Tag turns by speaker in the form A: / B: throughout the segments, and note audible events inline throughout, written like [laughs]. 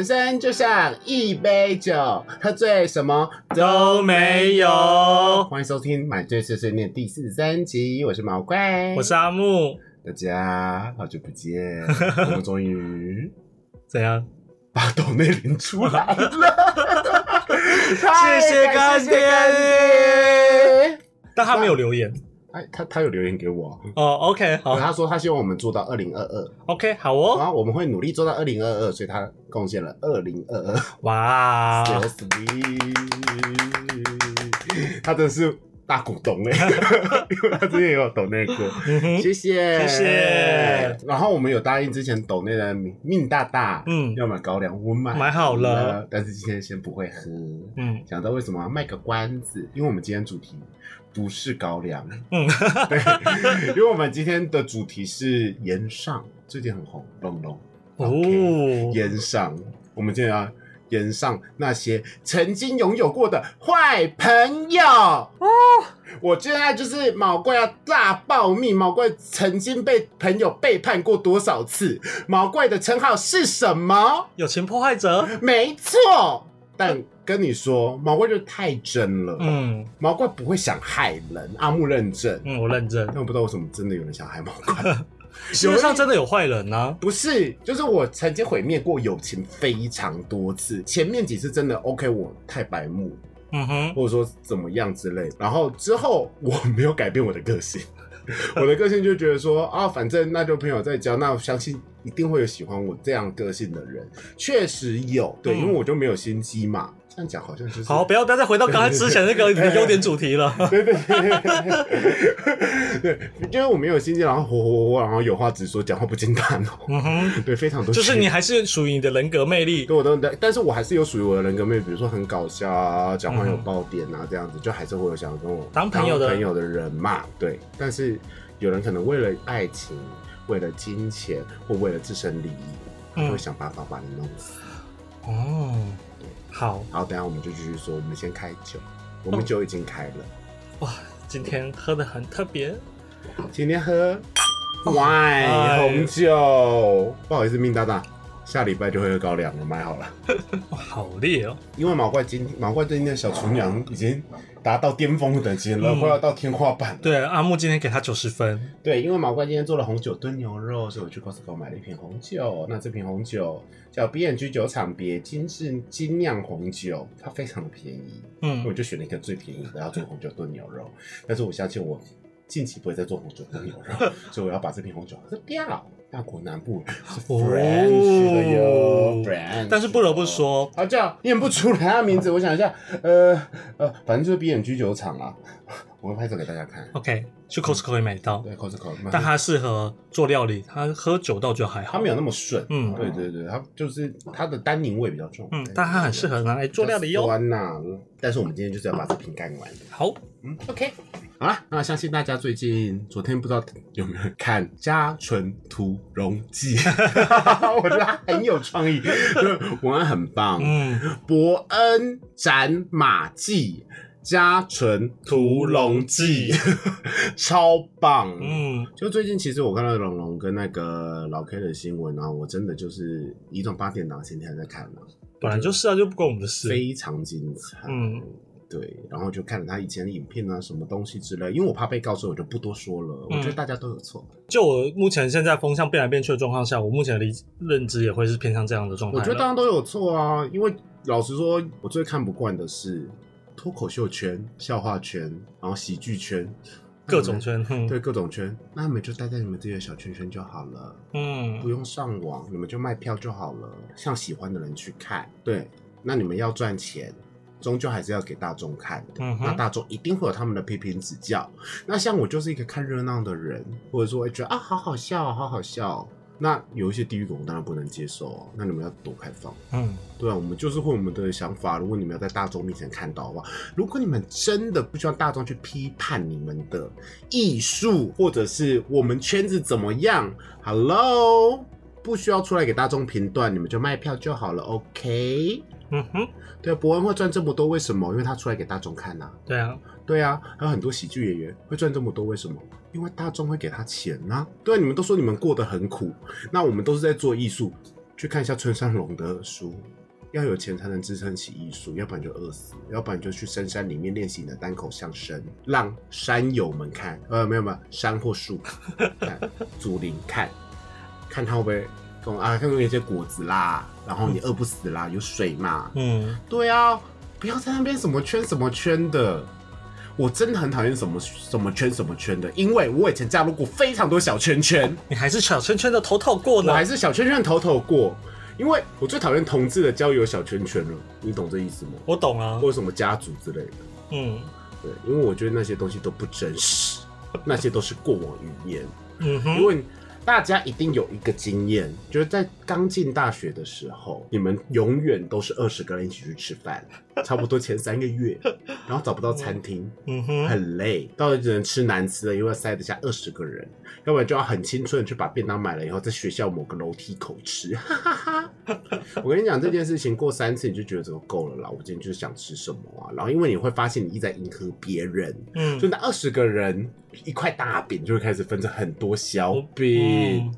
A: 人生就像一杯酒，喝醉什么
B: 都没有。
A: 欢迎收听《买醉碎碎念》第四十三集，我是毛怪，
B: 我是阿木。
A: 大家好久不见，[laughs] 我们终于
B: 怎样
A: 把抖内领出来了？[laughs]
B: 谢谢干爹，但他没有留言。
A: 哎，他他有留言给我。
B: 哦，OK，好，
A: 他说他希望我们做到二零二二
B: ，OK，好哦，
A: 然后我们会努力做到二零二二，所以他贡献了二零二二，
B: 哇，
A: 他真是大股东哎，[laughs] 因为他之前也有抖内过，谢谢。
B: 谢谢，
A: 然后我们有答应之前抖内的命大大，嗯，要买高粱，我买
B: 买好了，
A: 但是今天先不会喝，嗯，想知道为什么卖个关子，因为我们今天主题。不是高粱，嗯，[laughs] 对，因为我们今天的主题是盐上，最近很红，龙龙哦，岩上，我们今天要岩上那些曾经拥有过的坏朋友哦。我现在就是毛怪要大爆密，毛怪曾经被朋友背叛过多少次？毛怪的称号是什么？
B: 友情破坏者，
A: 没错，但。跟你说，毛怪就太真了。嗯，毛怪不会想害人。阿木认真，
B: 嗯，我认真。
A: 但我不知道为什么真的有人想害毛怪。[laughs]
B: 世界上真的有坏人呢？
A: 不是，就是我曾经毁灭过友情非常多次。前面几次真的 OK，我太白目，嗯哼，或者说怎么样之类。然后之后我没有改变我的个性，[laughs] 我的个性就觉得说啊，反正那就朋友在交，那我相信一定会有喜欢我这样个性的人。确实有，对，因为我就没有心机嘛。这样讲好像就是
B: 好，不要不要再回到刚才之前那个 [laughs] 你的优点主题了。[laughs]
A: 对对对，对，因为我没有心机，然后活活活，然后有话直说，讲话不经大脑。嗯哼，[laughs] 对，非常多。
B: 就是你还是属于你的人格魅力，
A: 对我都，但是我还是有属于我的人格魅力，比如说很搞笑啊，讲话有爆点啊，这样子，就还是会有想要跟我
B: 当朋友的
A: 朋友的人嘛。对，但是有人可能为了爱情，为了金钱，或为了自身利益，他会想办法把你弄死。
B: 哦。好，
A: 好，等下我们就继续说。我们先开酒，我们酒已经开了。
B: 哇，今天喝的很特别。
A: 今天喝 wine 红酒。不好意思，命大大，下礼拜就会喝高粱，我买好了。[laughs]
B: 哇，好烈哦！
A: 因为毛怪今毛怪最近的小厨娘已经。达到巅峰等级了，快要到天花板了。
B: 对，阿木今天给他九十分。
A: 对，因为毛怪今天做了红酒炖牛肉，所以我去 Costco 买了一瓶红酒。那这瓶红酒叫 B N G 酒厂别金是精酿红酒，它非常的便宜。嗯，我就选了一个最便宜的，要做红酒炖牛肉。但是我相信我近期不会再做红酒炖牛肉，所以 [laughs] 我要把这瓶红酒喝掉。大国南部是 French 的哟，French。
B: 但是不得不说，
A: 好叫念不出来啊名字。我想一下，呃呃，反正就是 B 眼居酒厂啊。我会拍照给大家看。
B: OK，去 Costco 可以买到。
A: 对，Costco。
B: 但它适合做料理，它喝酒倒就还好。
A: 它没有那么顺。嗯，对对对，它就是它的单宁味比较重。
B: 嗯，但它很适合拿来做料理哟。
A: 酸呐，但是我们今天就是要把这瓶干完。
B: 好，
A: 嗯，OK。好了，那相信大家最近昨天不知道有没有看《家纯屠龙记》，[laughs] 我觉得它很有创意，[laughs] 文案很棒。嗯，伯恩斩马记，家纯屠龙记，[laughs] 超棒。嗯，就最近其实我看到龙龙跟那个老 K 的新闻啊，我真的就是一种八点档，前天还在看呢。
B: 本来就是啊，就不关我们的事。
A: 非常精彩。嗯。对，然后就看了他以前的影片啊，什么东西之类。因为我怕被告，所以我就不多说了。我觉得大家都有错。
B: 就我目前现在风向变来变去的状况下，我目前的认知也会是偏向这样的状态。
A: 我觉得大家都有错啊，因为老实说，我最看不惯的是脱口秀圈、笑话圈，然后喜剧圈，
B: 各种圈。
A: 对，各种圈。那你们就待在你们自己的小圈圈就好了。嗯，不用上网，你们就卖票就好了，向喜欢的人去看。对，那你们要赚钱。终究还是要给大众看的，那大众一定会有他们的批评指教。那像我就是一个看热闹的人，或者说会觉得啊，好好笑，好好笑。那有一些地域梗，我当然不能接受。那你们要多开放。嗯，对啊，我们就是会我们的想法。如果你们要在大众面前看到的话，如果你们真的不希望大众去批判你们的艺术，或者是我们圈子怎么样，Hello，不需要出来给大众评断，你们就卖票就好了，OK。嗯哼，对啊，伯恩会赚这么多，为什么？因为他出来给大众看呐。
B: 对啊，
A: 对啊，还有很多喜剧演员会赚这么多，为什么？因为大众会给他钱呐。对啊，你们都说你们过得很苦，那我们都是在做艺术，去看一下村上龙的书。要有钱才能支撑起艺术，要不然就饿死，要不然就去深山里面练习你的单口相声，让山友们看，呃，没有没有，山或树看，竹林看，看他会不会跟啊，看有些果子啦，然后你饿不死啦，有水嘛，嗯，对啊，不要在那边什么圈什么圈的，我真的很讨厌什么什么圈什么圈的，因为我以前加入过非常多小圈圈，
B: 你还是小圈圈的头头过呢，
A: 我还是小圈圈头头过。因为我最讨厌同志的交友小圈圈了，你懂这意思吗？
B: 我懂啊，
A: 或者什么家族之类的。嗯，对，因为我觉得那些东西都不真实，那些都是过往语言。嗯哼，因为。大家一定有一个经验，就是在刚进大学的时候，你们永远都是二十个人一起去吃饭，[laughs] 差不多前三个月，然后找不到餐厅，嗯哼，很累，到底只能吃难吃的，因为塞得下二十个人，要不然就要很青春的去把便当买了以后，在学校某个楼梯口吃，哈哈哈。[laughs] 我跟你讲这件事情过三次你就觉得这个够了啦，我今天就是想吃什么啊，然后因为你会发现你一直在迎合别人，嗯，所以那二十个人。一块大饼就会开始分成很多小饼，嗯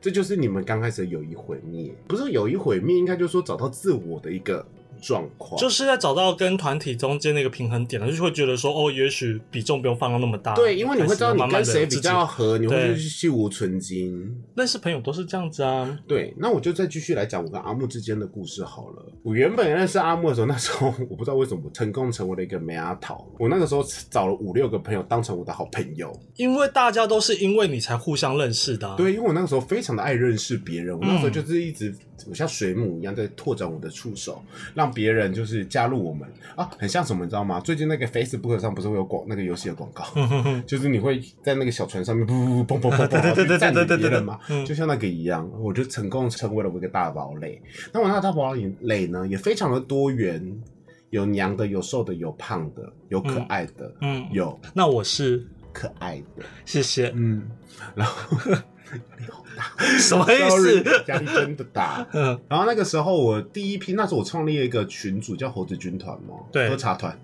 A: 这就是你们刚开始的友谊毁灭，不是友谊毁灭，应该就是说找到自我的一个。状况
B: 就是在找到跟团体中间那个平衡点了，就是会觉得说，哦，也许比重不用放到那么大。
A: 对，因为你会知道你跟谁比较合，你会去无存金。
B: 认识朋友都是这样子啊。
A: 对，那我就再继续来讲我跟阿木之间的故事好了。我原本认识阿木的时候，那时候 [laughs] 我不知道为什么成功成为了一个美阿桃。我那个时候找了五六个朋友当成我的好朋友，
B: 因为大家都是因为你才互相认识的。
A: 对，因为我那个时候非常的爱认识别人，我那时候就是一直。我像水母一样在拓展我的触手，让别人就是加入我们啊，很像什么你知道吗？最近那个 Facebook 上不是会有广那个游戏的广告，[laughs] 就是你会在那个小船上面噗砰砰砰砰去占领别人嘛，就像那个一样，我就成功成为了我一个大堡垒。那我那大堡垒呢，也非常的多元，有娘的，有瘦的，有胖的，有可爱的，嗯，有。
B: 那我是
A: 可爱的，
B: 谢谢，嗯，
A: 然后。压力好大，
B: 什么意思？
A: 压力真的大。嗯，然后那个时候我第一批，那时候我创立了一个群组，叫猴子军团嘛，
B: 对，
A: 喝茶团。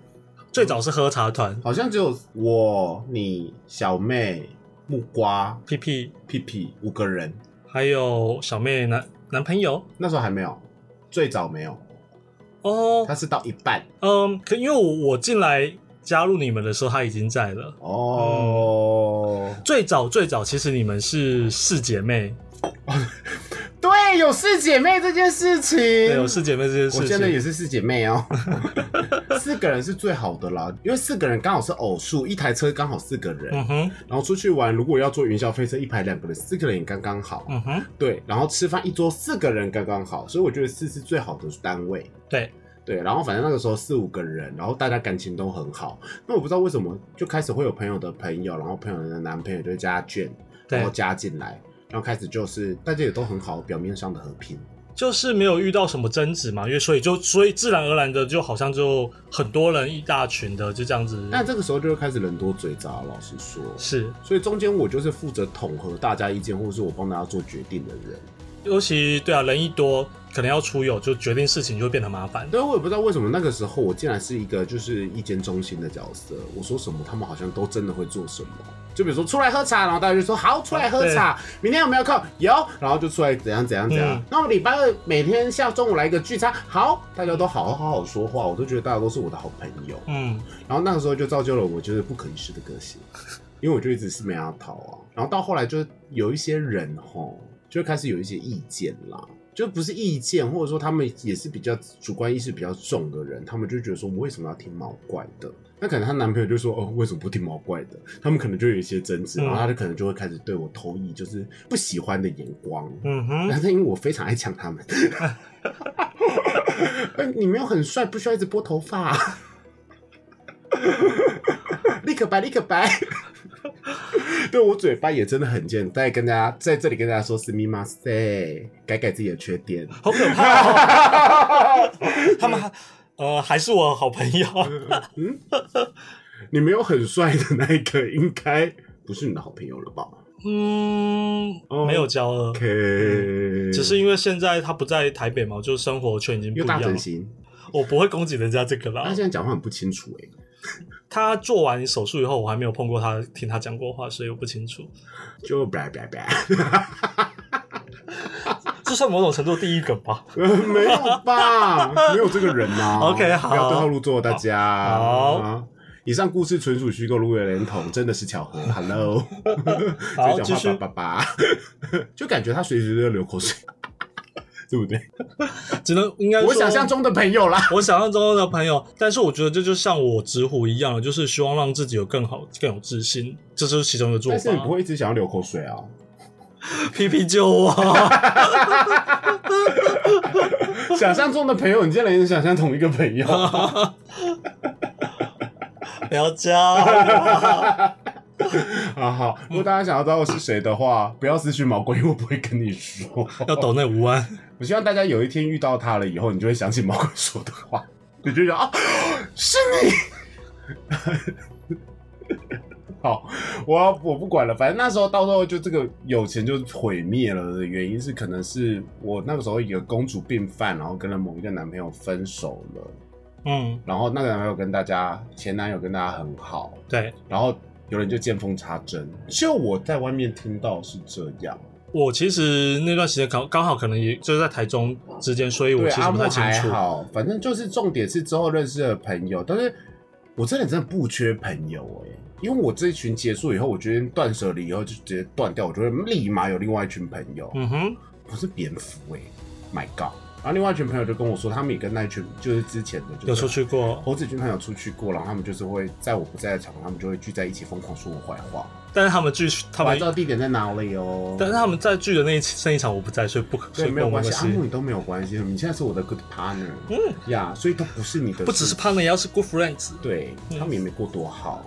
B: 最早是喝茶团，
A: 好像只有我、你、小妹、木瓜、
B: 屁屁、
A: 屁屁五个人，
B: 还有小妹男男朋友，
A: 那时候还没有，最早没有。哦，他是到一半。
B: 嗯，可因为我我进来。加入你们的时候，他已经在了哦。最早最早，其实你们是四姐妹，
A: 对，有四姐妹这件事情，
B: 有四姐妹这件事情，
A: 我现在也是四姐妹哦。四个人是最好的啦，因为四个人刚好是偶数，一台车刚好四个人，嗯哼。然后出去玩，如果要坐云霄飞车，一排两个人，四个人也刚刚好，嗯哼。对，然后吃饭一桌四个人刚刚好，所以我觉得四是最好的单位，
B: 对。
A: 对，然后反正那个时候四五个人，然后大家感情都很好。那我不知道为什么就开始会有朋友的朋友，然后朋友的男朋友就加卷，然后加进来，然后开始就是大家也都很好，表面上的和平，
B: 就是没有遇到什么争执嘛。因为所以就所以自然而然的就好像就很多人一大群的就这样子。
A: 那这个时候就会开始人多嘴杂，老实说，
B: 是。
A: 所以中间我就是负责统合大家意见，或者是我帮大家做决定的人。
B: 尤其对啊，人一多，可能要出游，就决定事情就会变得麻烦。
A: 对，我也不知道为什么那个时候我竟然是一个就是意见中心的角色。我说什么，他们好像都真的会做什么。就比如说出来喝茶，然后大家就说好，出来喝茶。明天有没有空？有，然后就出来怎样怎样怎样。那我礼拜二每天下中午来一个聚餐，好，大家都好好好好说话，我都觉得大家都是我的好朋友。嗯，然后那个时候就造就了我就是不可一世的个性，因为我就一直是没要逃啊。然后到后来就有一些人吼。就开始有一些意见啦，就不是意见，或者说他们也是比较主观意识比较重的人，他们就觉得说，我为什么要听毛怪的？那可能她男朋友就说，哦，为什么不听毛怪的？[laughs] 他们可能就有一些争执，然后他就可能就会开始对我投以就是不喜欢的眼光。嗯哼，但是因为我非常爱抢他们，[laughs] 你没有很帅，不需要一直拨头发，[laughs] 立刻白，立刻白。[laughs] 对我嘴巴也真的很贱，再跟大家在这里跟大家说是密码塞，改改自己的缺点，
B: 好可怕。[laughs] 他们还呃还是我好朋友。嗯，
A: 你没有很帅的那一个，应该不是你的好朋友了吧？
B: 嗯，没有交了。
A: OK，
B: 只是因为现在他不在台北嘛，就生活圈已经不一样。我不会攻击人家这个啦。
A: 他现在讲话很不清楚哎。
B: 他做完手术以后，我还没有碰过他，听他讲过话，所以我不清楚。
A: 就拜拜拜。[laughs]
B: 这算某种程度第一个吧？
A: 没有吧？[laughs] 没有这个人呐。
B: OK，好，
A: 不要对号入座，大家。
B: 好，
A: 以上故事纯属虚构，如有雷同，真的是巧合。[laughs] Hello，
B: 好，继续。
A: 爸爸，就感觉他随时都要流口水。对不对？[laughs]
B: 只能应该
A: 我想象中的朋友啦，
B: 我想象中的朋友。但是我觉得这就像我直呼一样，就是希望让自己有更好、更有自信，这就是其中的做法。
A: 但是你不会一直想要流口水啊？
B: 皮皮救我！[laughs]
A: 想象中的朋友，你竟然也想象同一个朋友？[laughs]
B: 不要叫！
A: 好好，如果大家想要知道我是谁的话，不要私讯毛鬼，我不会跟你说。
B: 要抖那五万，[laughs]
A: 我希望大家有一天遇到他了以后，你就会想起毛鬼说的话，你就想啊，是你。好，我要我不管了，反正那时候到时候就这个友情就毁灭了的原因是，可能是我那个时候一个公主病犯，然后跟了某一个男朋友分手了。嗯，然后那个男朋友跟大家前男友跟大家很好，
B: 对，
A: 然后。有人就见缝插针，就我在外面听到是这样。
B: 我其实那段时间刚刚好可能也就是在台中之间，所以我其实不太清楚。
A: 好，反正就是重点是之后认识的朋友，但是我真的真的不缺朋友哎，因为我这一群结束以后，我决定断舍离以后就直接断掉，我就会立马有另外一群朋友。嗯哼，不是蝙蝠哎，My God。然后另外一群朋友就跟我说，他们也跟那一群就是之前的
B: 有出去过，
A: 猴子军团有出去过，然后他们就是会在我不在的场合，他们就会聚在一起疯狂说我坏话。
B: 但是他们聚，他们
A: 知道地点在哪里哦。
B: 但是他们在聚的那一那一场我不在，所以不可
A: 所以没有关系，阿木你都没有关系，你现在是我的 good partner，嗯呀，所以都不是你的，
B: 不只是 partner，也要是 good friends。
A: 对他们也没过多好，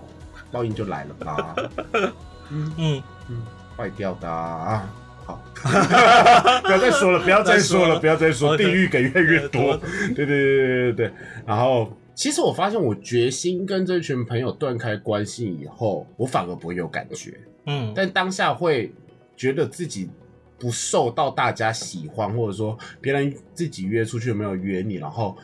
A: 报应就来了吧。[laughs] 嗯嗯嗯，坏掉的啊。好，[laughs] 不要再说了，不要再说了，不要再说，地狱给越来越多。对对对对对对。然后，其实我发现，我决心跟这群朋友断开关系以后，我反而不会有感觉。嗯，但当下会觉得自己不受到大家喜欢，或者说别人自己约出去有没有约你，然后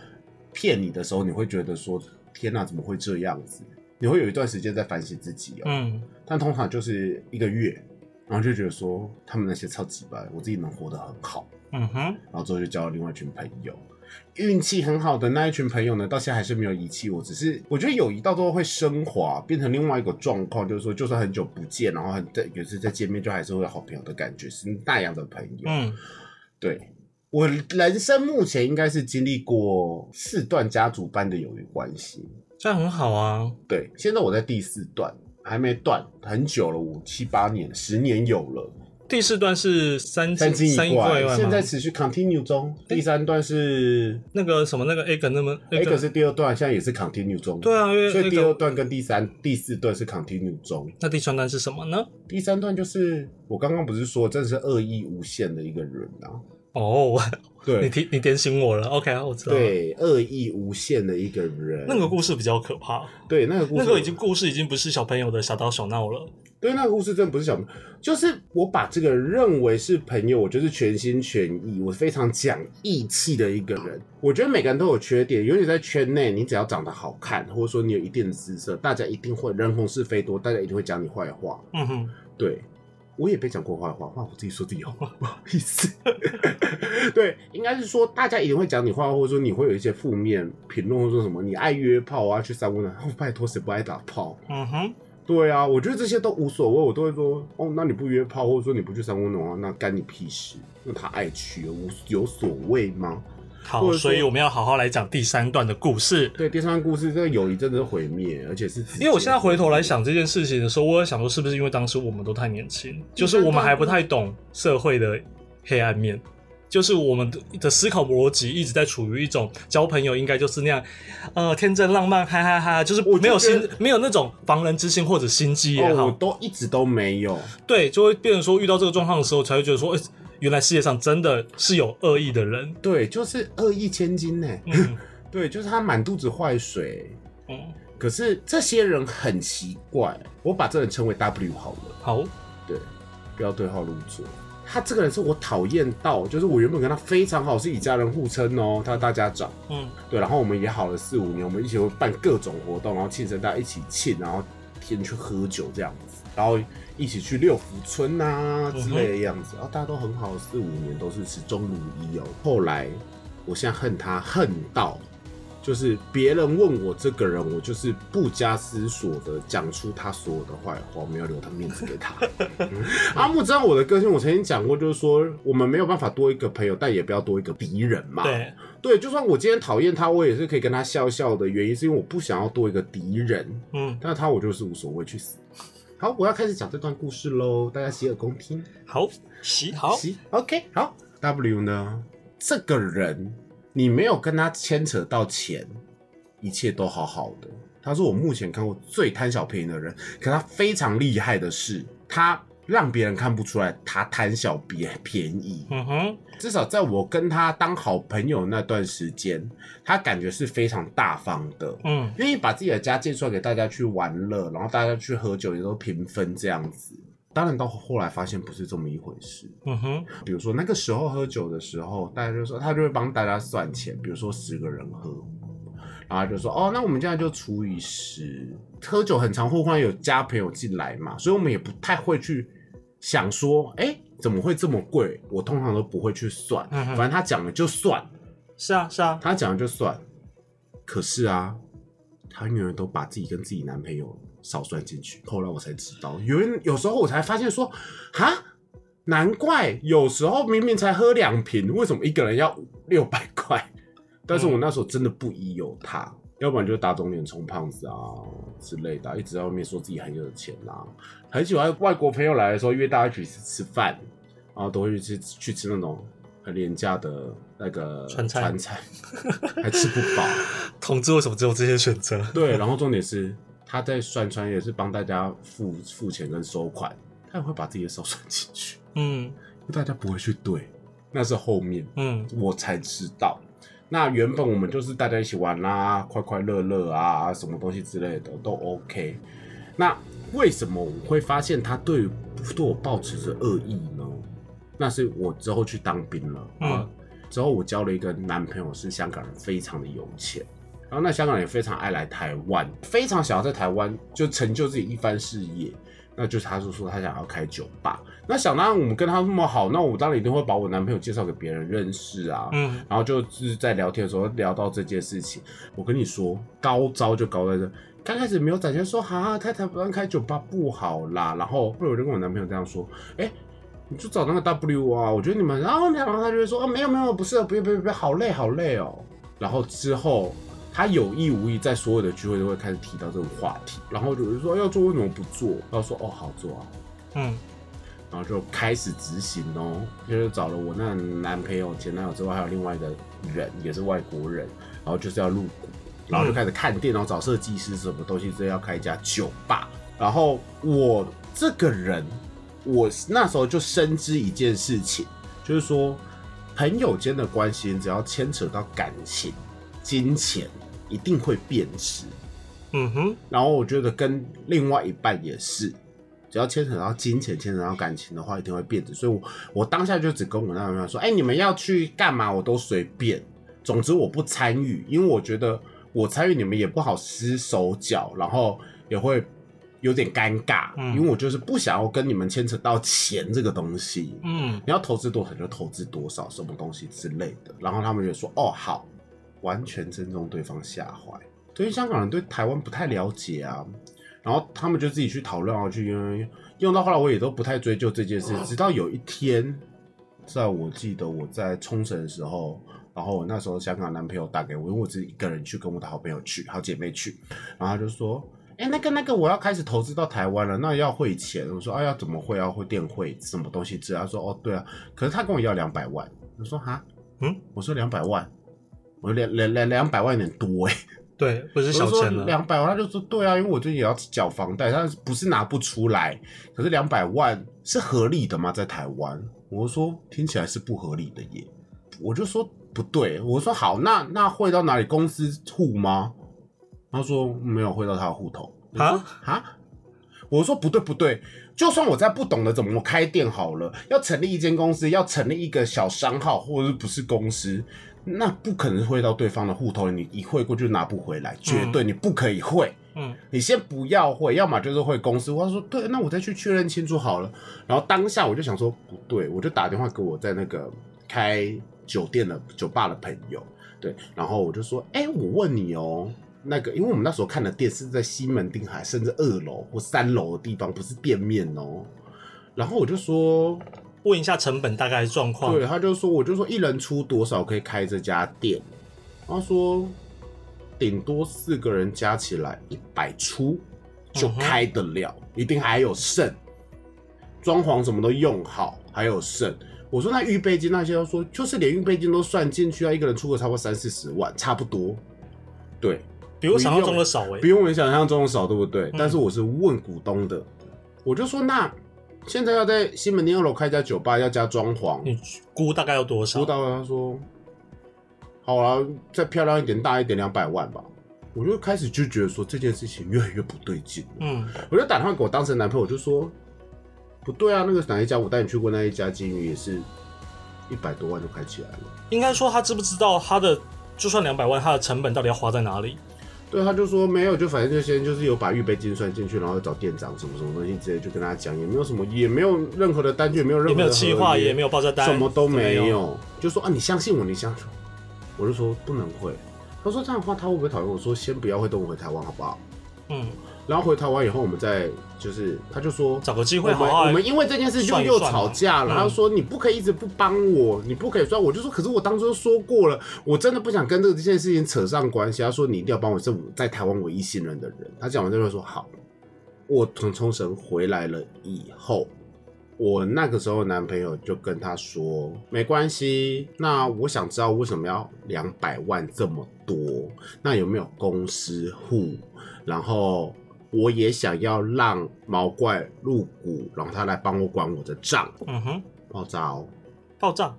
A: 骗你的时候，你会觉得说：天哪，怎么会这样子？你会有一段时间在反省自己哦。嗯，但通常就是一个月。然后就觉得说他们那些超级白，我自己能活得很好，嗯哼。然后之后就交了另外一群朋友，运气很好的那一群朋友呢，到现在还是没有遗弃我，只是我觉得友谊到最后会升华，变成另外一个状况，就是说就算很久不见，然后很在有时再见面，就还是会有好朋友的感觉，是那样的朋友。嗯，对我人生目前应该是经历过四段家族般的友谊关系，
B: 这样很好啊。
A: 对，现在我在第四段。还没断很久了，五七八年、十年有了。
B: 第四段是三
A: 三
B: 金
A: 一怪，现在持续 continue 中。第三段是
B: 那个什么那个 A 个那么
A: A 个是第二段，现在也是 continue 中。
B: 对啊，
A: 所以第二段跟第三、第四段是 continue 中。
B: 那第三段是什么呢？
A: 第三段就是我刚刚不是说，真的是恶意无限的一个人啊。
B: 哦，
A: 对，
B: 你提你点醒我了。OK，我知道。
A: 对，恶意无限的一个人，
B: 那个故事比较可怕。
A: 对，那个故事，
B: 那个已经故事已经不是小朋友的小刀小闹了。
A: 对，那个故事真的不是小朋友，就是我把这个认为是朋友，我就是全心全意，我非常讲义气的一个人。我觉得每个人都有缺点，尤其在圈内，你只要长得好看，或者说你有一定的姿色，大家一定会人红是非多，大家一定会讲你坏话。嗯哼，对。我也被讲过坏话，哇！我自己说自己好，不好意思。[laughs] 对，应该是说大家一定会讲你坏话，或者说你会有一些负面评论，或者说什么你爱约炮啊，去三温暖，拜托谁不爱打炮？嗯哼，对啊，我觉得这些都无所谓，我都会说哦，那你不约炮，或者说你不去三温暖，那干你屁事？那他爱去，无有所谓吗？
B: 好，所以我们要好好来讲第三段的故事。
A: 对，第三段故事，这个友谊真的是毁灭，而且是
B: 因为我现在回头来想这件事情的时候，我也想说，是不是因为当时我们都太年轻，就是我们还不太懂社会的黑暗面，就是我们的思考逻辑一直在处于一种交朋友应该就是那样，呃，天真浪漫，哈哈哈，就是没有心，没有那种防人之心或者心机也好，
A: 都一直都没有。
B: 对，就会变成说遇到这个状况的时候，才会觉得说，哎。原来世界上真的是有恶意的人，
A: 对，就是恶意千金呢。[laughs] 对，就是他满肚子坏水。嗯，可是这些人很奇怪，我把这人称为 W 好了。
B: 好，
A: 对，不要对号入座。他这个人是我讨厌到，就是我原本跟他非常好，是以家人互称哦，他大家长。嗯，对，然后我们也好了四五年，我们一起会办各种活动，然后庆生大家一起庆，然后天天去喝酒这样子。然后一起去六福村啊之类的样子，然后大家都很好，四五年都是始终如一哦。后来，我现在恨他恨到。就是别人问我这个人，我就是不加思索的讲出他所有的坏话，我没有留他面子给他。[laughs] 阿木知道我的个性，我曾经讲过，就是说我们没有办法多一个朋友，但也不要多一个敌人嘛。
B: 对
A: 对，就算我今天讨厌他，我也是可以跟他笑笑的。原因是因为我不想要多一个敌人。嗯，但是他我就是无所谓，去死。好，我要开始讲这段故事喽，大家洗耳恭听。
B: 好，洗好
A: 洗。OK，好。W 呢？这个人。你没有跟他牵扯到钱，一切都好好的。他是我目前看过最贪小便宜的人，可他非常厉害的是，他让别人看不出来他贪小便便宜。嗯哼，至少在我跟他当好朋友那段时间，他感觉是非常大方的。嗯，愿意把自己的家借出来给大家去玩乐，然后大家去喝酒也都平分这样子。当然，到后来发现不是这么一回事。嗯哼，比如说那个时候喝酒的时候，大家就说他就会帮大家算钱，比如说十个人喝，然后就说哦，那我们现在就除以十。喝酒很常会忽然有加朋友进来嘛，所以我们也不太会去想说，哎，怎么会这么贵？我通常都不会去算，反正他讲了就算。
B: 是啊，是啊，
A: 他讲了就算。可是啊，他永远都把自己跟自己男朋友。少算进去，后来我才知道，有人有时候我才发现说，哈，难怪有时候明明才喝两瓶，为什么一个人要六百块？但是我那时候真的不疑有他，要不然就打肿脸充胖子啊之类的，一直在外面说自己很有钱啊，很喜欢外国朋友来的时候约大家一起吃吃饭，然后都会去吃去吃那种很廉价的那个
B: 川
A: 菜，川菜还吃不饱。
B: 同志为什么只有这些选择？
A: 对，然后重点是。他在算穿也是帮大家付付钱跟收款，他也会把自己的手算进去。嗯，因为大家不会去对，那是后面，嗯，我才知道。那原本我们就是大家一起玩啦，快快乐乐啊，什么东西之类的都 OK。那为什么我会发现他对对我抱持着恶意呢？那是我之后去当兵了，嗯，之后我交了一个男朋友是香港人，非常的有钱。然后那香港人也非常爱来台湾，非常想要在台湾就成就自己一番事业。那就是他就说他想要开酒吧。那想当然我们跟他那么好，那我当然一定会把我男朋友介绍给别人认识啊。嗯。然后就是在聊天的时候聊到这件事情，我跟你说高招就高在这。刚开始没有展现说哈，太太不让开酒吧不好啦。然后后来我就跟我男朋友这样说，哎，你就找那个 W 啊，我觉得你们，然后然后他就会说，啊，没有没有，不是，不要不要不要，好累好累哦。然后之后。他有意无意在所有的聚会都会开始提到这种话题，然后就是说要做为什么不做？他说哦好做啊，嗯，然后就开始执行哦，就是找了我那男朋友、前男友之外，还有另外的人也是外国人，然后就是要入股，然后就开始看店，然后找设计师什么东西，这要开一家酒吧。然后我这个人，我那时候就深知一件事情，就是说朋友间的关系，只要牵扯到感情、金钱。一定会变质，嗯哼。然后我觉得跟另外一半也是，只要牵扯到金钱、牵扯到感情的话，一定会变质。所以，我我当下就只跟我那朋友说：“哎，你们要去干嘛，我都随便。总之我不参与，因为我觉得我参与你们也不好施手脚，然后也会有点尴尬。因为我就是不想要跟你们牵扯到钱这个东西。嗯，你要投资多少就投资多少，什么东西之类的。然后他们就说：哦，好。”完全尊重对方下怀，对于香港人对台湾不太了解啊，然后他们就自己去讨论啊，去用用用到后来我也都不太追究这件事，直到有一天，在我记得我在冲绳的时候，然后我那时候香港男朋友打给我，因为我自己一个人去，跟我的好朋友去，好姐妹去，然后他就说，哎，那个那个我要开始投资到台湾了，那要汇钱，我说，哎呀，怎么汇？要汇电汇什么东西？之他说，哦，对啊，可是他跟我要两百万，我说，哈，嗯，我说两百万。我两两两两百万有点多哎，[laughs]
B: 对，不是小钱
A: 了。两百万，他就说对啊，因为我最近也要缴房贷，但是不是拿不出来，可是两百万是合理的吗？在台湾，我说听起来是不合理的耶，我就说不对，我说好，那那汇到哪里？公司户吗？他说没有汇到他的户头啊啊。我说不对不对，就算我在不懂得怎么开店好了，要成立一间公司，要成立一个小商号，或者是不是公司，那不可能汇到对方的户头，你一汇过就拿不回来，绝对你不可以汇。嗯，你先不要汇，要么就是汇公司。他说对，那我再去确认清楚好了。然后当下我就想说不对，我就打电话给我在那个开酒店的酒吧的朋友，对，然后我就说，哎，我问你哦，那个，因为我们那时候看的店是在西门町海，甚至二楼或三楼的地方，不是店面哦。然后我就说。
B: 问一下成本大概状况，
A: 对，他就说，我就说一人出多少可以开这家店，他说顶多四个人加起来一百出就开得了，一定还有剩，装潢什么都用好，还有剩。我说那预备金那些，他说就是连预备金都算进去，要一个人出个差不多三四十万，差不多。对，
B: 比我想象中的少哎，
A: 比我们想象中的少，对不对？但是我是问股东的，我就说那。现在要在西门町二楼开一家酒吧，要加装潢，
B: 你估大概要多少？
A: 估到他说，好啊，再漂亮一点、大一点，两百万吧。我就开始就觉得说这件事情越来越不对劲。嗯，我就打电话给我当时的男朋友，我就说不对啊，那个哪一家我带你去过那一家金鱼也是一百多万就开起来了。
B: 应该说他知不知道他的就算两百万，他的成本到底要花在哪里？
A: 对，他就说没有，就反正就先就是有把预备金算进去，然后找店长什么什么东西直接，就跟他讲，也没有什么，也没有任何的单据，也没有任何的
B: 计划，也没有报价单，
A: 什么都没有，就说啊，你相信我，你相信我，我就说不能会。他说这样的话他会不会讨厌？我说先不要会动我回台湾好不好？嗯。然后回台湾以后，我们再就是，他就说
B: 找个机会，
A: 我们因为这件事就又吵架了。他说你不可以一直不帮我，你不可以说，我就说，可是我当初说过了，我真的不想跟这个这件事情扯上关系。他说你一定要帮我，是我在台湾唯一信任的人。他讲完之后说好。我从冲绳回来了以后，我那个时候男朋友就跟他说没关系，那我想知道为什么要两百万这么多，那有没有公司户，然后。我也想要让毛怪入股，然后他来帮我管我的账。嗯哼，爆炸哦，
B: 爆炸。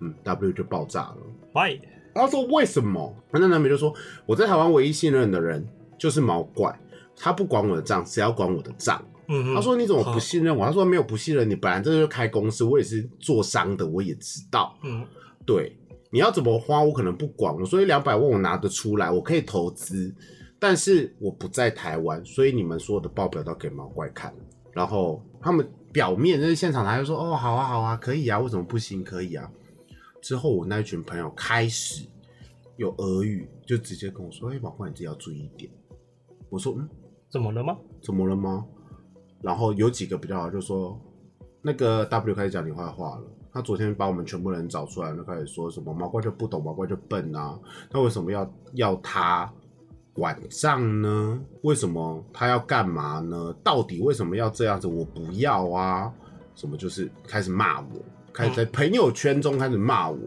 A: 嗯，W 就爆炸了。
B: Why？
A: 他说为什么？那男美就说我在台湾唯一信任的人就是毛怪，他不管我的账，只要管我的账？嗯哼。他说你怎么不信任我？他说没有不信任你，本来这就开公司，我也是做商的，我也知道。嗯，对，你要怎么花我可能不管，所以两百万我拿得出来，我可以投资。但是我不在台湾，所以你们所有的报表都给毛怪看。然后他们表面就是现场，他就说：“哦，好啊，好啊，可以啊，为什么不行？可以啊。”之后我那一群朋友开始有俄语，就直接跟我说：“哎，毛怪，你自己要注意一点。”我说：“嗯，
B: 怎么了吗？
A: 怎么了吗？”然后有几个比较好，就说那个 W 开始讲你坏话了。他昨天把我们全部人找出来，就开始说什么毛怪就不懂，毛怪就笨啊。那为什么要要他？管账呢？为什么他要干嘛呢？到底为什么要这样子？我不要啊！什么就是开始骂我，开始在朋友圈中开始骂我。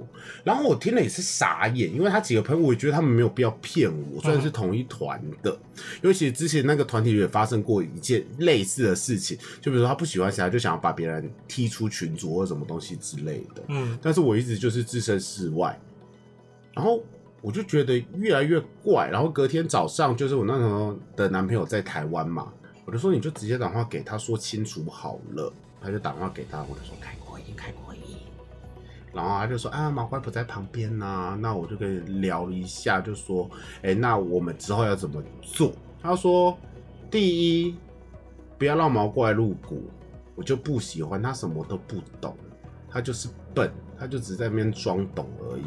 A: 然后我听了也是傻眼，因为他几个朋友，我觉得他们没有必要骗我，虽然是同一团的。尤其之前那个团体也发生过一件类似的事情，就比如说他不喜欢谁，就想要把别人踢出群组或什么东西之类的。嗯，但是我一直就是置身事外，然后。我就觉得越来越怪，然后隔天早上就是我那时候的男朋友在台湾嘛，我就说你就直接打电话给他说清楚好了，他就打电话给他，我就说开会议，开会议，然后他就说啊毛怪不在旁边呐，那我就跟你聊一下，就说哎那我们之后要怎么做？他说第一不要让毛怪入股，我就不喜欢他什么都不懂，他就是笨，他就只在那边装懂而已。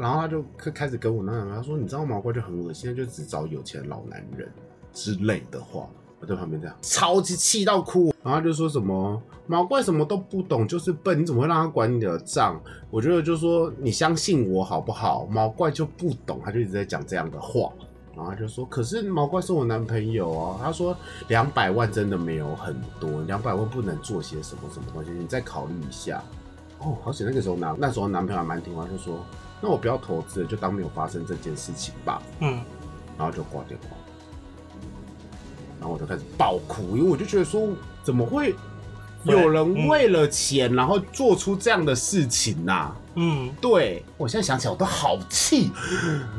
A: 然后他就开开始跟我那样，他说：“你知道毛怪就很恶心，就只找有钱老男人之类的话。”我在旁边这样超级气到哭。然后就说什么毛怪什么都不懂，就是笨，你怎么会让他管你的账？我觉得就说你相信我好不好？毛怪就不懂，他就一直在讲这样的话。然后就说：“可是毛怪是我男朋友啊。”他说：“两百万真的没有很多，两百万不能做些什么什么东西，你再考虑一下。”哦，而且那个时候男那时候男朋友还蛮听话，就说。那我不要投资，就当没有发生这件事情吧。嗯，然后就挂电话，然后我就开始爆哭，因为我就觉得说，怎么会有人为了钱，然后做出这样的事情呐？嗯，对我现在想起来我都好气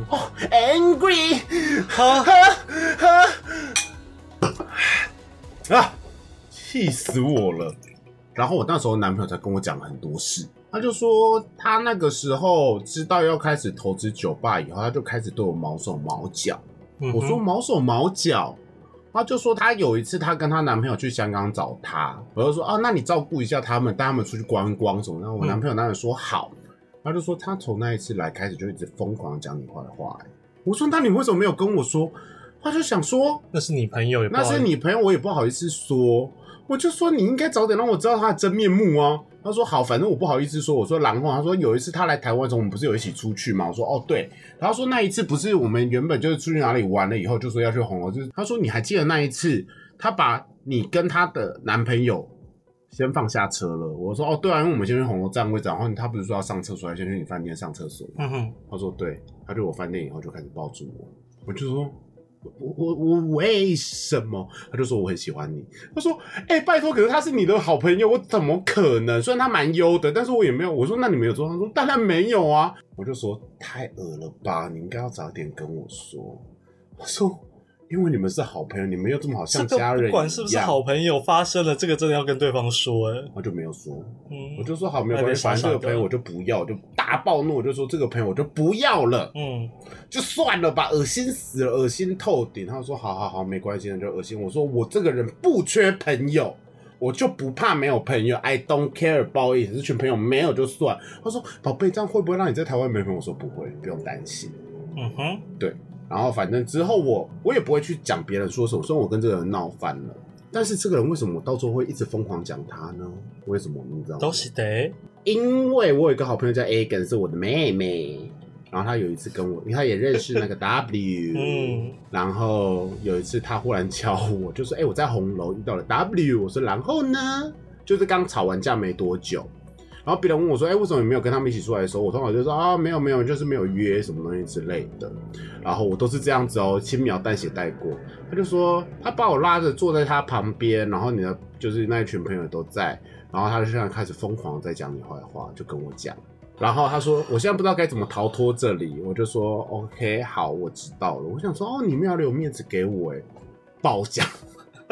A: 哦，angry，[laughs] 哈哈 [laughs] 啊，气死我了！然后我那时候男朋友才跟我讲了很多事。他就说他那个时候知道要开始投资酒吧以后，他就开始对我毛手毛脚。我说毛手毛脚，他就说他有一次他跟他男朋友去香港找他，我就说啊，那你照顾一下他们，带他们出去观光什么。然后我男朋友当然说好，他就说他从那一次来开始就一直疯狂讲你坏话。我说那你为什么没有跟我说？他就想说
B: 那是你朋友，
A: 那是你朋友，我也不好意思说。我就说你应该早点让我知道他的真面目啊。他说好，反正我不好意思说。我说然后他说有一次他来台湾的时候，我们不是有一起出去吗？我说哦对。他说那一次不是我们原本就是出去哪里玩了以后就说要去红楼，就是他说你还记得那一次他把你跟他的男朋友先放下车了。我说哦对啊，因为我们先去红楼站位置，然后他不是说要上厕所，先去你饭店上厕所。嗯哼。他说对，他去我饭店以后就开始抱住我，我就说。我我我为什么？他就说我很喜欢你。他说：“哎，拜托，可是他是你的好朋友，我怎么可能？虽然他蛮优的，但是我也没有。”我说：“那你没有做？”他说：“当然没有啊。”我就说：“太恶了吧！你应该要早点跟我说。”我说。因为你们是好朋友，你们又这么好，像家人
B: 不管是不是好朋友，发生了这个真的要跟对方说哎，
A: 我就没有说，嗯，我就说好，没有关系，反正这个朋友我就不要，就大暴怒，我就说这个朋友我就不要了，嗯，就算了吧，恶心死了，恶心透顶。他说好好好，没关系，那就恶心。我说我这个人不缺朋友，我就不怕没有朋友，I don't care，不好意思，这群朋友没有就算。他说宝贝，这样会不会让你在台湾没朋友？我说不会，不用担心。嗯哼，对。然后反正之后我我也不会去讲别人说什么，虽然我跟这个人闹翻了，但是这个人为什么我到时候会一直疯狂讲他呢？为什么你知道吗？
B: 都是的，
A: 因为我有一个好朋友叫 A，跟是我的妹妹，然后他有一次跟我，他也认识那个 [laughs] W，嗯，然后有一次他忽然敲我，就说：“哎，我在红楼遇到了 W。”我说：“然后呢？就是刚吵完架没多久。”然后别人问我说：“哎，为什么你没有跟他们一起出来的时候？”我通常就说：“啊，没有没有，就是没有约什么东西之类的。”然后我都是这样子哦，轻描淡写带过。他就说他把我拉着坐在他旁边，然后你的就是那一群朋友都在，然后他就现在开始疯狂在讲你坏话，就跟我讲。然后他说：“我现在不知道该怎么逃脱这里。”我就说：“OK，好，我知道了。”我想说：“哦，你们要留面子给我，哎，褒奖。”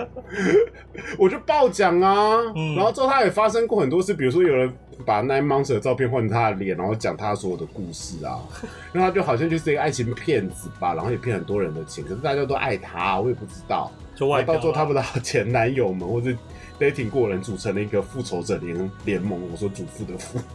A: [laughs] 我就爆奖啊！然后之后他也发生过很多事，比如说有人把 Nine Monster 的照片换成他的脸，然后讲他所有的故事啊。[laughs] 然后他就好像就是一个爱情骗子吧，然后也骗很多人的钱，可是大家都爱他，我也不知道。
B: 就外
A: 到最后他们的前男友们或者 dating 过人组成了一个复仇者联联盟。我说主妇的妇。[laughs]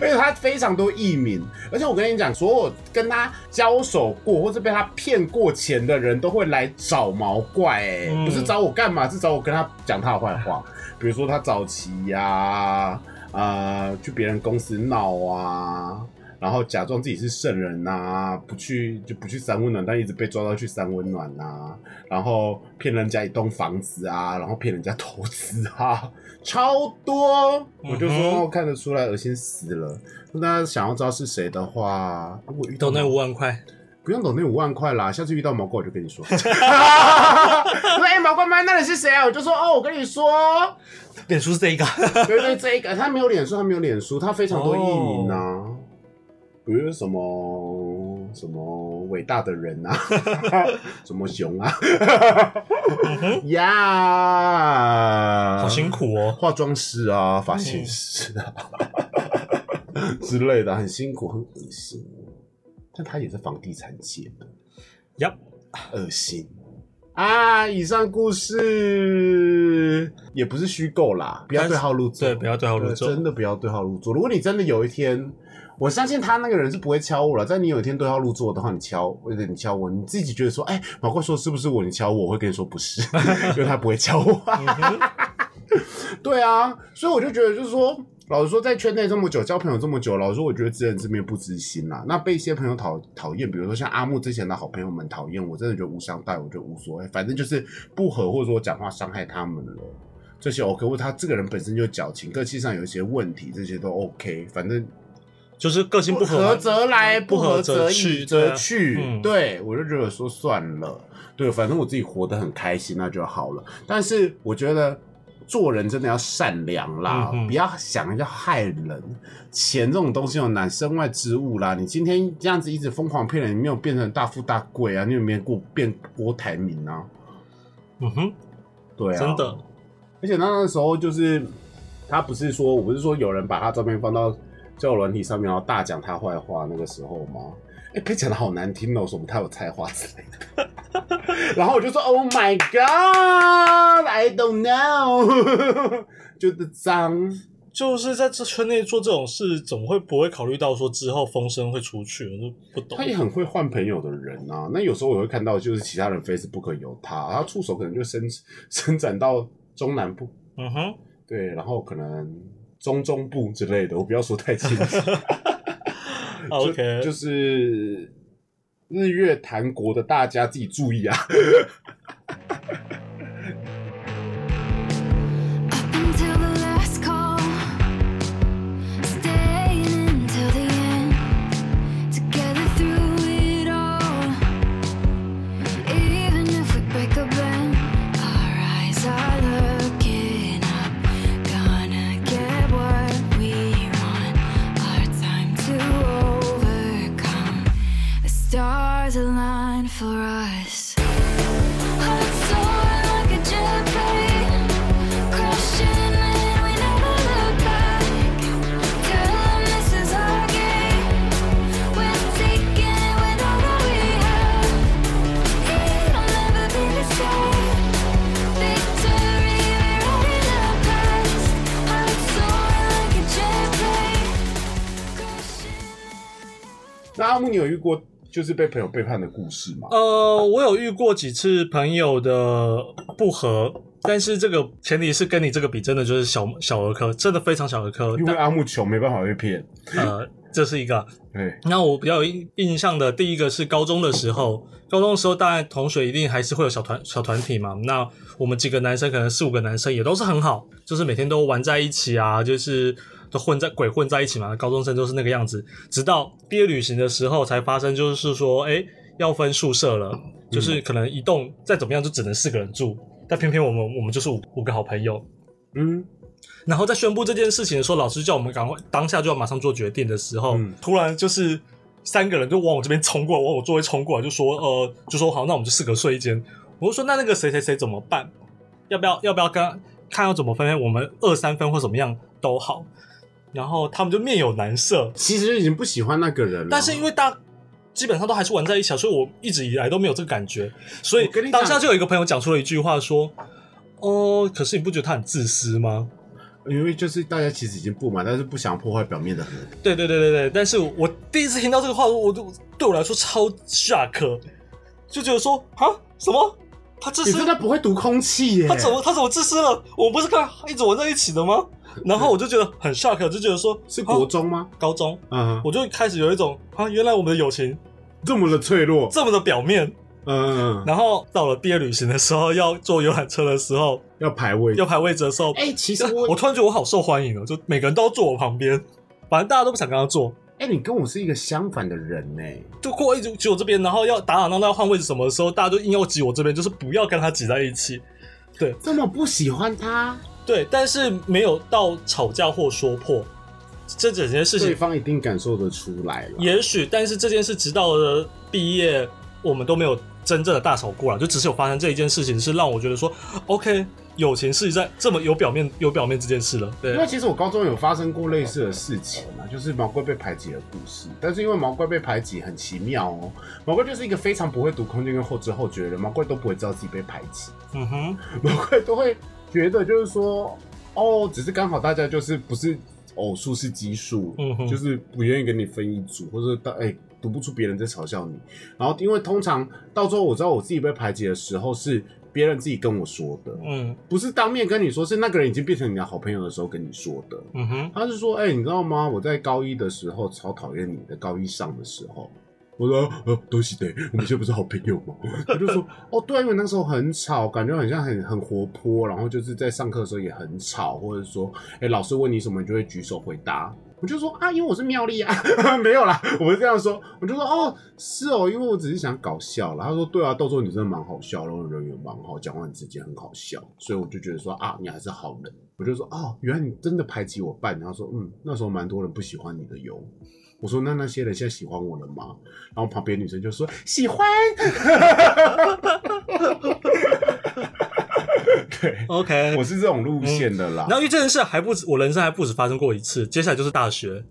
A: 而且他非常多艺名，而且我跟你讲，所有跟他交手过或者被他骗过钱的人都会来找毛怪，哎，不是找我干嘛，是找我跟他讲他的坏话。比如说他早期呀，呃，去别人公司闹啊，然后假装自己是圣人呐，不去就不去三温暖，但一直被抓到去三温暖呐，然后骗人家一栋房子啊，然后骗人家投资啊。超多，我就说看得出来，恶心死了。那大家想要知道是谁的话，如果遇到
B: 那五万块，
A: 不用懂那五万块啦。下次遇到毛怪，我就跟你说。[laughs] [laughs] 哎，毛怪吗？那你是谁啊？我就说哦，我跟你说，[laughs]
B: 脸书是这一个，
A: 对对，这一个。他没有脸书，他没有脸书，他非常多艺名啊，比如什么。什么伟大的人啊？[laughs] 什么熊啊？呀，
B: 好辛苦哦！
A: 化妆师啊，发型师啊之类的，很辛苦，很恶心。但他也是房地产界的，
B: 呀，
A: 恶心啊！以上故事也不是虚构啦，不要对号入座，
B: 对，不要对号入座，
A: 真的不要对号入座。如果你真的有一天。我相信他那个人是不会敲我了。在你有一天都要入座的话，你敲，或者你敲我，你自己觉得说，哎，马怪说是不是我？你敲我，我会跟你说不是，[laughs] 因为他不会敲我。[laughs] 对啊，所以我就觉得，就是说，老实说，在圈内这么久，交朋友这么久，老实说，我觉得知人知面不知心啦。那被一些朋友讨讨厌，比如说像阿木之前的好朋友们讨厌我，真的觉得无伤大雅，我觉得无所谓，反正就是不合，或者说我讲话伤害他们了，这些 OK。或他这个人本身就矫情，个性上有一些问题，这些都 OK，反正。
B: 就是个性
A: 不
B: 合
A: 则来，不合则去，则去。对我就觉得说算了，对，反正我自己活得很开心，那就好了。但是我觉得做人真的要善良啦，不要想要害人。钱这种东西有难身外之物啦。你今天这样子一直疯狂骗人，你没有变成大富大贵啊？你有没有过变郭台铭啊？嗯哼，对啊，
B: 真的。
A: 而且那那时候就是他不是说我不是说有人把他照片放到交友软体上面，然后大讲他坏话那个时候吗？哎，被讲的好难听哦，什么他有才华之类的。[laughs] 然后我就说，Oh my God，I don't know，[laughs] 就是脏。
B: 就是在这圈内做这种事，怎么会不会考虑到说之后风声会出去？我就不懂。
A: 他也很会换朋友的人啊。那有时候我会看到，就是其他人 Facebook 有他，他触手可能就伸伸展到中南部。嗯哼，对，然后可能中中部之类的，我不要说太清楚。[laughs] [laughs]
B: OK，
A: 就是日月潭国的大家自己注意啊。木，你有遇过就是被朋友背叛的故事吗？
B: 呃，我有遇过几次朋友的不和，但是这个前提是跟你这个比，真的就是小小儿科，真的非常小儿科。
A: 因为阿木穷，没办法被骗。
B: 呃，这是一个。对。那我比较有印印象的第一个是高中的时候，高中的时候，当然同学一定还是会有小团小团体嘛。那我们几个男生，可能四五个男生也都是很好，就是每天都玩在一起啊，就是。都混在鬼混在一起嘛，高中生都是那个样子。直到毕业旅行的时候才发生，就是说，哎，要分宿舍了，就是可能一栋再怎么样就只能四个人住，但偏偏我们我们就是五五个好朋友，嗯。然后在宣布这件事情的时候，老师叫我们赶快当下就要马上做决定的时候，突然就是三个人就往我这边冲过来，往我座位冲过来，就说，呃，就说好，那我们就四个睡一间。我就说，那那个谁谁谁怎么办？要不要要不要跟看要怎么分配？我们二三分或怎么样都好。然后他们就面有难色，
A: 其实已经不喜欢那个人了。
B: 但是因为大基本上都还是玩在一起，所以我一直以来都没有这个感觉。所以当下就有一个朋友讲出了一句话说：“哦，可是你不觉得他很自私吗？”
A: 因为就是大家其实已经不满，但是不想破坏表面的和平。
B: 对对对对对。但是我第一次听到这个话，我就对我来说超 shock，就觉得说啊什么他自私？
A: 你真的不会读空气耶？
B: 他怎么他怎么自私了？我们不是刚一直玩在一起的吗？然后我就觉得很 shock，就觉得说
A: 是国中吗？
B: 高中，嗯，我就开始有一种啊，原来我们的友情
A: 这么的脆弱，
B: 这么的表面，嗯。然后到了毕业旅行的时候，要坐游览车的时候，
A: 要排位，
B: 要排位置的时候，
A: 哎，其实
B: 我突然觉得我好受欢迎哦，就每个人都要坐我旁边，反正大家都不想跟他坐。
A: 哎，你跟我是一个相反的人呢，
B: 就过一直挤我这边，然后要打打闹闹换位置什么的时候，大家都硬要挤我这边，就是不要跟他挤在一起。对，
A: 这么不喜欢他。
B: 对，但是没有到吵架或说破，这整件事情，
A: 对方一定感受得出来了。
B: 也许，但是这件事直到了毕业，我们都没有真正的大吵过了，就只是有发生这一件事情，是让我觉得说，OK，友情是在这么有表面有表面这件事了。对，
A: 因为其实我高中有发生过类似的事情嘛，就是毛怪被排挤的故事。但是因为毛怪被排挤很奇妙哦，毛怪就是一个非常不会读空间跟后知后觉的人，毛怪都不会知道自己被排挤。嗯哼，毛怪都会。觉得就是说，哦，只是刚好大家就是不是偶数是奇数，嗯，就是不愿意跟你分一组，或者哎读不出别人在嘲笑你。然后因为通常到最后我知道我自己被排挤的时候是别人自己跟我说的，嗯，不是当面跟你说，是那个人已经变成你的好朋友的时候跟你说的，嗯哼，他是说，哎，你知道吗？我在高一的时候超讨厌你的，高一上的时候。我说呃，都是对，我们现在不是好朋友吗？[laughs] 他就说哦，对，因为那时候很吵，感觉很像很很活泼，然后就是在上课的时候也很吵，或者说，哎，老师问你什么，你就会举手回答。我就说啊，因为我是妙丽啊，[laughs] 没有啦，我是这样说。我就说哦，是哦，因为我只是想搞笑了。他说对啊，到时候你真的蛮好笑，然后人缘蛮好，讲话很直接，很好笑，所以我就觉得说啊，你还是好人。我就说哦，原来你真的排挤我半。他说嗯，那时候蛮多人不喜欢你的哟。我说那那些人现在喜欢我了吗？然后旁边女生就说喜欢。对
B: ，OK，
A: 我是这种路线的啦。
B: 然后因为这件事还不止，我人生还不止发生过一次。接下来就是大学，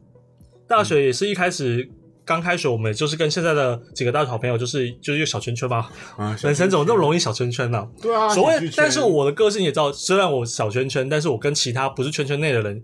B: 大学也是一开始刚开学，我们就是跟现在的几个大学好朋友，就是就是一个小圈圈嘛。啊，人生怎么那么容易小圈圈呢？
A: 对啊，
B: 所谓，但是我的个性也知道，虽然我小圈圈，但是我跟其他不是圈圈内的人。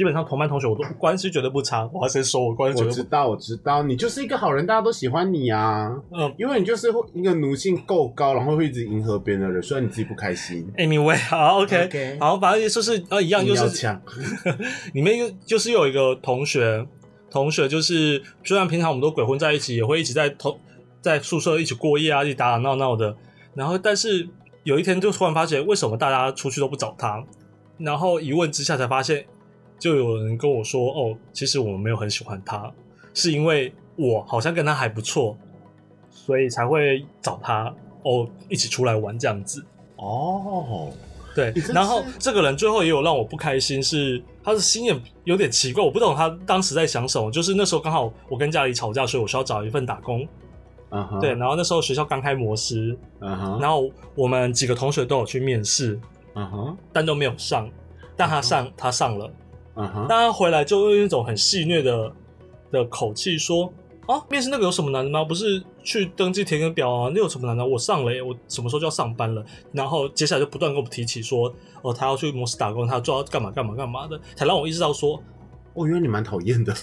B: 基本上同班同学我都关系绝对不差，我要先说，我关系。
A: 我知道，我知道，你就是一个好人，大家都喜欢你啊。嗯，因为你就是一个奴性够高，然后会一直迎合别人的人，虽然你自己不开心。
B: Anyway，[laughs] 好，OK，好，反正就是呃一样，就是 [laughs] 里面又就是有一个同学，同学就是虽然平常我们都鬼混在一起，也会一起在同在宿舍一起过夜啊，一起打打闹闹的。然后，但是有一天就突然发现，为什么大家出去都不找他？然后一问之下才发现。就有人跟我说：“哦，其实我们没有很喜欢他，是因为我好像跟他还不错，所以才会找他哦，一起出来玩这样子。”哦，对。然后这个人最后也有让我不开心，是他的心眼有点奇怪，我不懂他当时在想什么。就是那时候刚好我跟家里吵架，所以我需要找一份打工。嗯哼。对，然后那时候学校刚开模式，嗯哼。然后我们几个同学都有去面试，嗯哼，但都没有上，但他上，他上了。但他回来就用一种很戏谑的的口气说：“啊，面试那个有什么难的吗？不是去登记填个表啊？那有什么难的？我上了，我什么时候就要上班了？然后接下来就不断跟我们提起说，哦，他要去模式打工，他就要干嘛干嘛干嘛的，才让我意识到说，
A: 哦，原来你蛮讨厌的，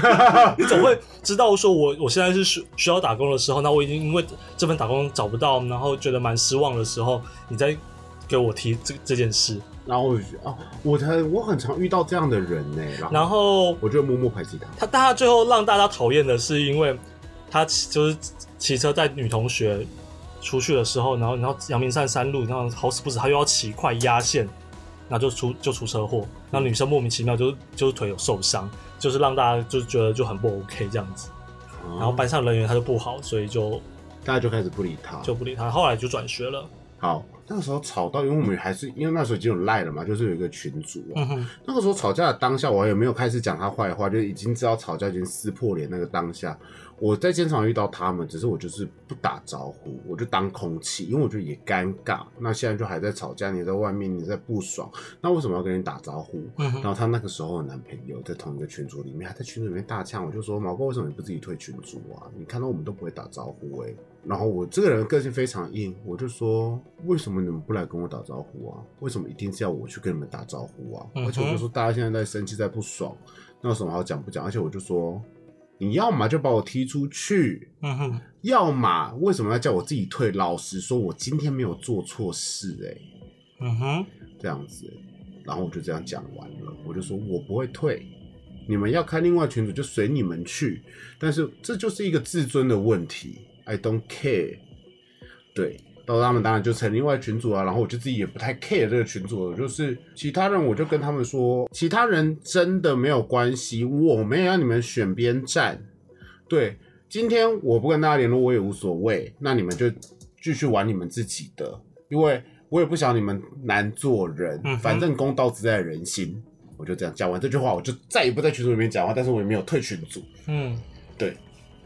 A: [laughs]
B: 你总会知道说我我现在是需需要打工的时候，那我已经因为这份打工找不到，然后觉得蛮失望的时候，你再给我提这这件事。”
A: 然后我就觉得，哦，我才我很常遇到这样的人呢。
B: 然后
A: 我就默默排挤他。
B: 他，但他最后让大家讨厌的是，因为他就是骑车带女同学出去的时候，然后然后阳明山山路，然后好死不死他又要骑快压线，然后就出就出车祸，然后女生莫名其妙就是就是腿有受伤，就是让大家就觉得就很不 OK 这样子。然后班上人缘他就不好，所以就
A: 大家就开始不理他，
B: 就不理他。后来就转学了。
A: 好。那个时候吵到，因为我们还是因为那时候已经有赖了嘛，就是有一个群主啊。那个时候吵架的当下，我也没有开始讲他坏话，就已经知道吵架已经撕破脸。那个当下，我在现场遇到他们，只是我就是不打招呼，我就当空气，因为我觉得也尴尬。那现在就还在吵架，你在外面你在不爽，那为什么要跟你打招呼？然后他那个时候的男朋友在同一个群组里面，还在群组里面大呛，我就说毛哥为什么你不自己退群组啊？你看到我们都不会打招呼哎。然后我这个人个性非常硬，我就说为什么你们不来跟我打招呼啊？为什么一定是要我去跟你们打招呼啊？而且我就说大家现在在生气在不爽，那有什么好讲不讲？而且我就说你要么就把我踢出去，嗯哼，要么为什么要叫我自己退？老实说，我今天没有做错事，哎，嗯哼，这样子，然后我就这样讲完了，我就说我不会退，你们要开另外群组就随你们去，但是这就是一个自尊的问题。I don't care，对，到他们当然就成另外群组啊，然后我就自己也不太 care 这个群组，就是其他人我就跟他们说，其他人真的没有关系，我没有让你们选边站，对，今天我不跟大家联络我也无所谓，那你们就继续玩你们自己的，因为我也不想你们难做人，反正公道自在人心，我就这样讲完这句话，我就再也不在群组里面讲话，但是我也没有退群组，嗯，对。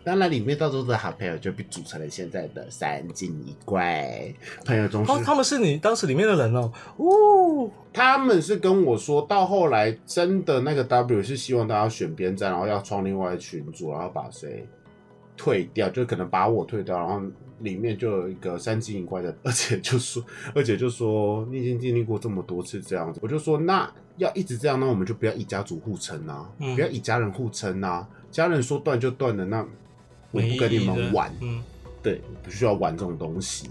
A: 当然，里面到时候的好朋友就被组成了现在的三金一怪朋友中。
B: 哦，他们是你当时里面的人哦。哦，
A: 他们是跟我说到后来，真的那个 W 是希望大家选边站，然后要创另外群组，然后把谁退掉，就可能把我退掉，然后里面就有一个三金一怪的，而且就说，[laughs] 而且就说你已经经历过这么多次这样子，我就说那要一直这样，那我们就不要以家族互称啊，不要以家人互称啊，家人说断就断的那。我不跟你们玩，对，不需要玩这种东西。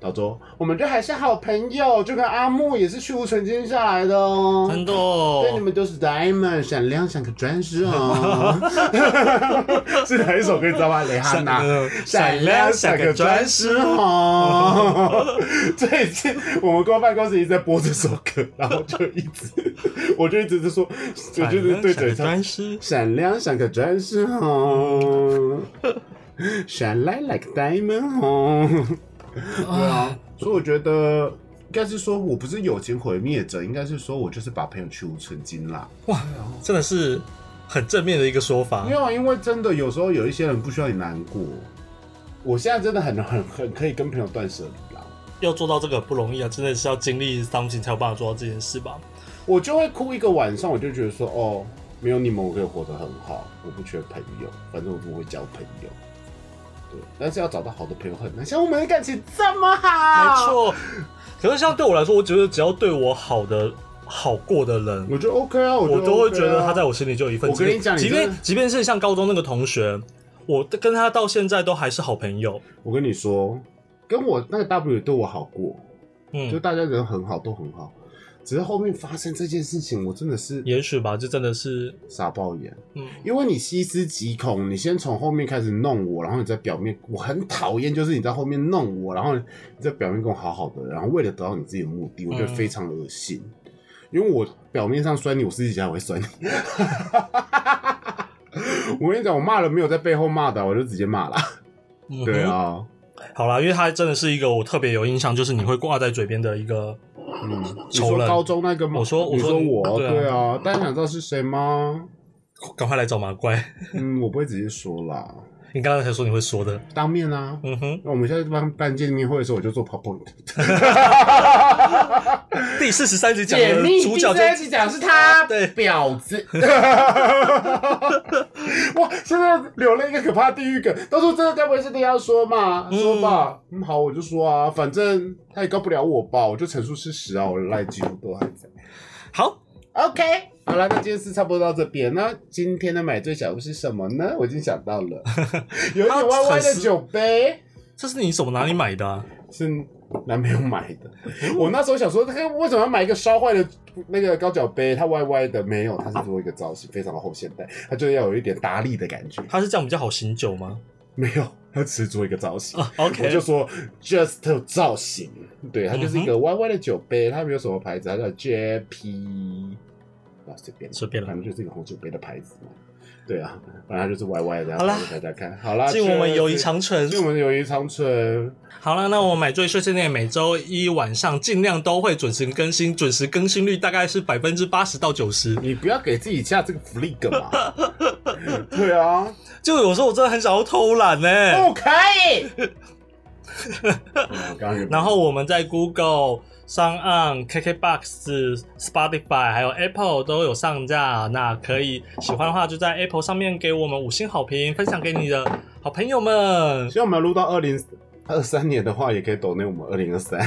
A: 老周，我们就还是好朋友，就跟阿木也是去无存金下来的哦，
B: 真的，
A: 对，你们都是 diamond，闪亮像颗钻石哦。[laughs] 是哪一首歌？你知道吗？雷哈娜，闪亮像颗钻石哦。最近 [laughs] 我们公办公室一直在播这首歌，然后就一直，我就一直在说，我就是对嘴唱，闪亮像颗钻石哦，[laughs] shine like diamond 哦。[laughs] 对啊，所以我觉得应该是说，我不是友情毁灭者，应该是说我就是把朋友去无存金啦。哇，
B: 真的是很正面的一个说法。
A: 没有，因为真的有时候有一些人不需要你难过。我现在真的很很很可以跟朋友断舍离啦。
B: 要做到这个不容易啊，真的是要经历伤心才有办法做到这件事吧。
A: 我就会哭一个晚上，我就觉得说，哦，没有你们我可以活得很好，我不缺朋友，反正我不会交朋友。对，但是要找到好的朋友很难，像我们的感情这么好，
B: 没错。可是像对我来说，我觉得只要对我好的好过的人，
A: 我觉得 OK 啊，我
B: 都会觉得他在我心里就有一份。
A: 我跟你讲，
B: 即便即便是像高中那个同学，我跟他到现在都还是好朋友。
A: 我跟你说，跟我那个 W 对我好过，嗯，就大家人很好，都很好。只是后面发生这件事情，我真的是，
B: 也许吧，就真的是
A: 傻爆眼。嗯，因为你细思极恐，你先从后面开始弄我，然后你在表面，我很讨厌，就是你在后面弄我，然后你在表面跟我好好的，然后为了得到你自己的目的，我觉得非常的恶心。因为我表面上酸你，我私底下我会酸你。[laughs] 我跟你讲，我骂了没有在背后骂的，我就直接骂了。对啊，
B: 好了，因为他真的是一个我特别有印象，就是你会挂在嘴边的一个。
A: 嗯，你说高中那个吗？
B: 我说，
A: 我说我，对啊，大家想知道是谁吗？
B: 赶快来找麻怪。
A: 嗯，我不会直接说啦。
B: 你刚刚才说你会说的，
A: 当面啊。嗯哼，那我们现在办办见面会的时候，我就做 PowerPoint。[laughs]
B: 第四十三集讲
A: 的
B: 主角，
A: 第四十集讲是他，
B: 对，
A: 婊子。[laughs] [laughs] 哇，现在留了一个可怕地狱梗，到时候这个该不会是你要说嘛？说吧，嗯，好，我就说啊，反正他也告不了我吧，我就陈述事实啊，我的赖几乎都还在。
B: 好
A: ，OK。好了，那今天是差不多到这边。那今天的买醉小物是什么呢？我已经想到了，[laughs] 有一点歪歪的酒杯。
B: 这是你什么哪里买的？
A: 是男朋友买的。[laughs] 我那时候想说，他为什么要买一个烧坏的那个高脚杯？它歪歪的，没有，它是做一个造型，非常的后现代，它就要有一点达利的感觉。
B: 它是这样比较好醒酒吗？
A: 没有，它只是做一个造型。[laughs]
B: OK，
A: 我就说 just 造型，对，它就是一个歪歪的酒杯。它没有什么牌子，它叫 JP 啊。随便，
B: 随便，
A: 反正就是一个红酒杯的牌子嘛。对啊，反正就是歪歪的。
B: 好了，
A: 大家看好啦，
B: 敬我们友谊长存，
A: 敬我们友谊长存。
B: 好了，那我买醉碎碎念每周一晚上尽量都会准时更新，准时更新率大概是百分之八十到九十。
A: 你不要给自己下这个福利梗嘛。[laughs] 对啊，
B: 就有时候我真的很想要偷懒呢。
A: 不可以。[laughs]
B: 然后我们在 Google。上岸 KKBOX、Spotify 还有 Apple 都有上架，那可以喜欢的话就在 Apple 上面给我们五星好评，分享给你的好朋友们。
A: 希望我们录到二零二三年的话，也可以抖内我们二零二三。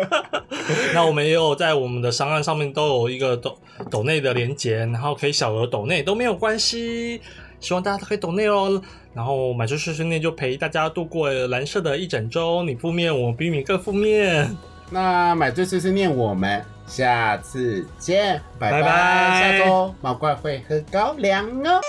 A: [laughs]
B: 那我们也有在我们的商案上面都有一个抖抖内的连接，然后可以小额抖内都没有关系。希望大家都可以抖内哦。然后买出碎碎念就陪大家度过蓝色的一整周，你负面，我比你更负面。
A: 那买醉碎碎念，我们下次见，拜拜。下周毛怪会喝高粱哦。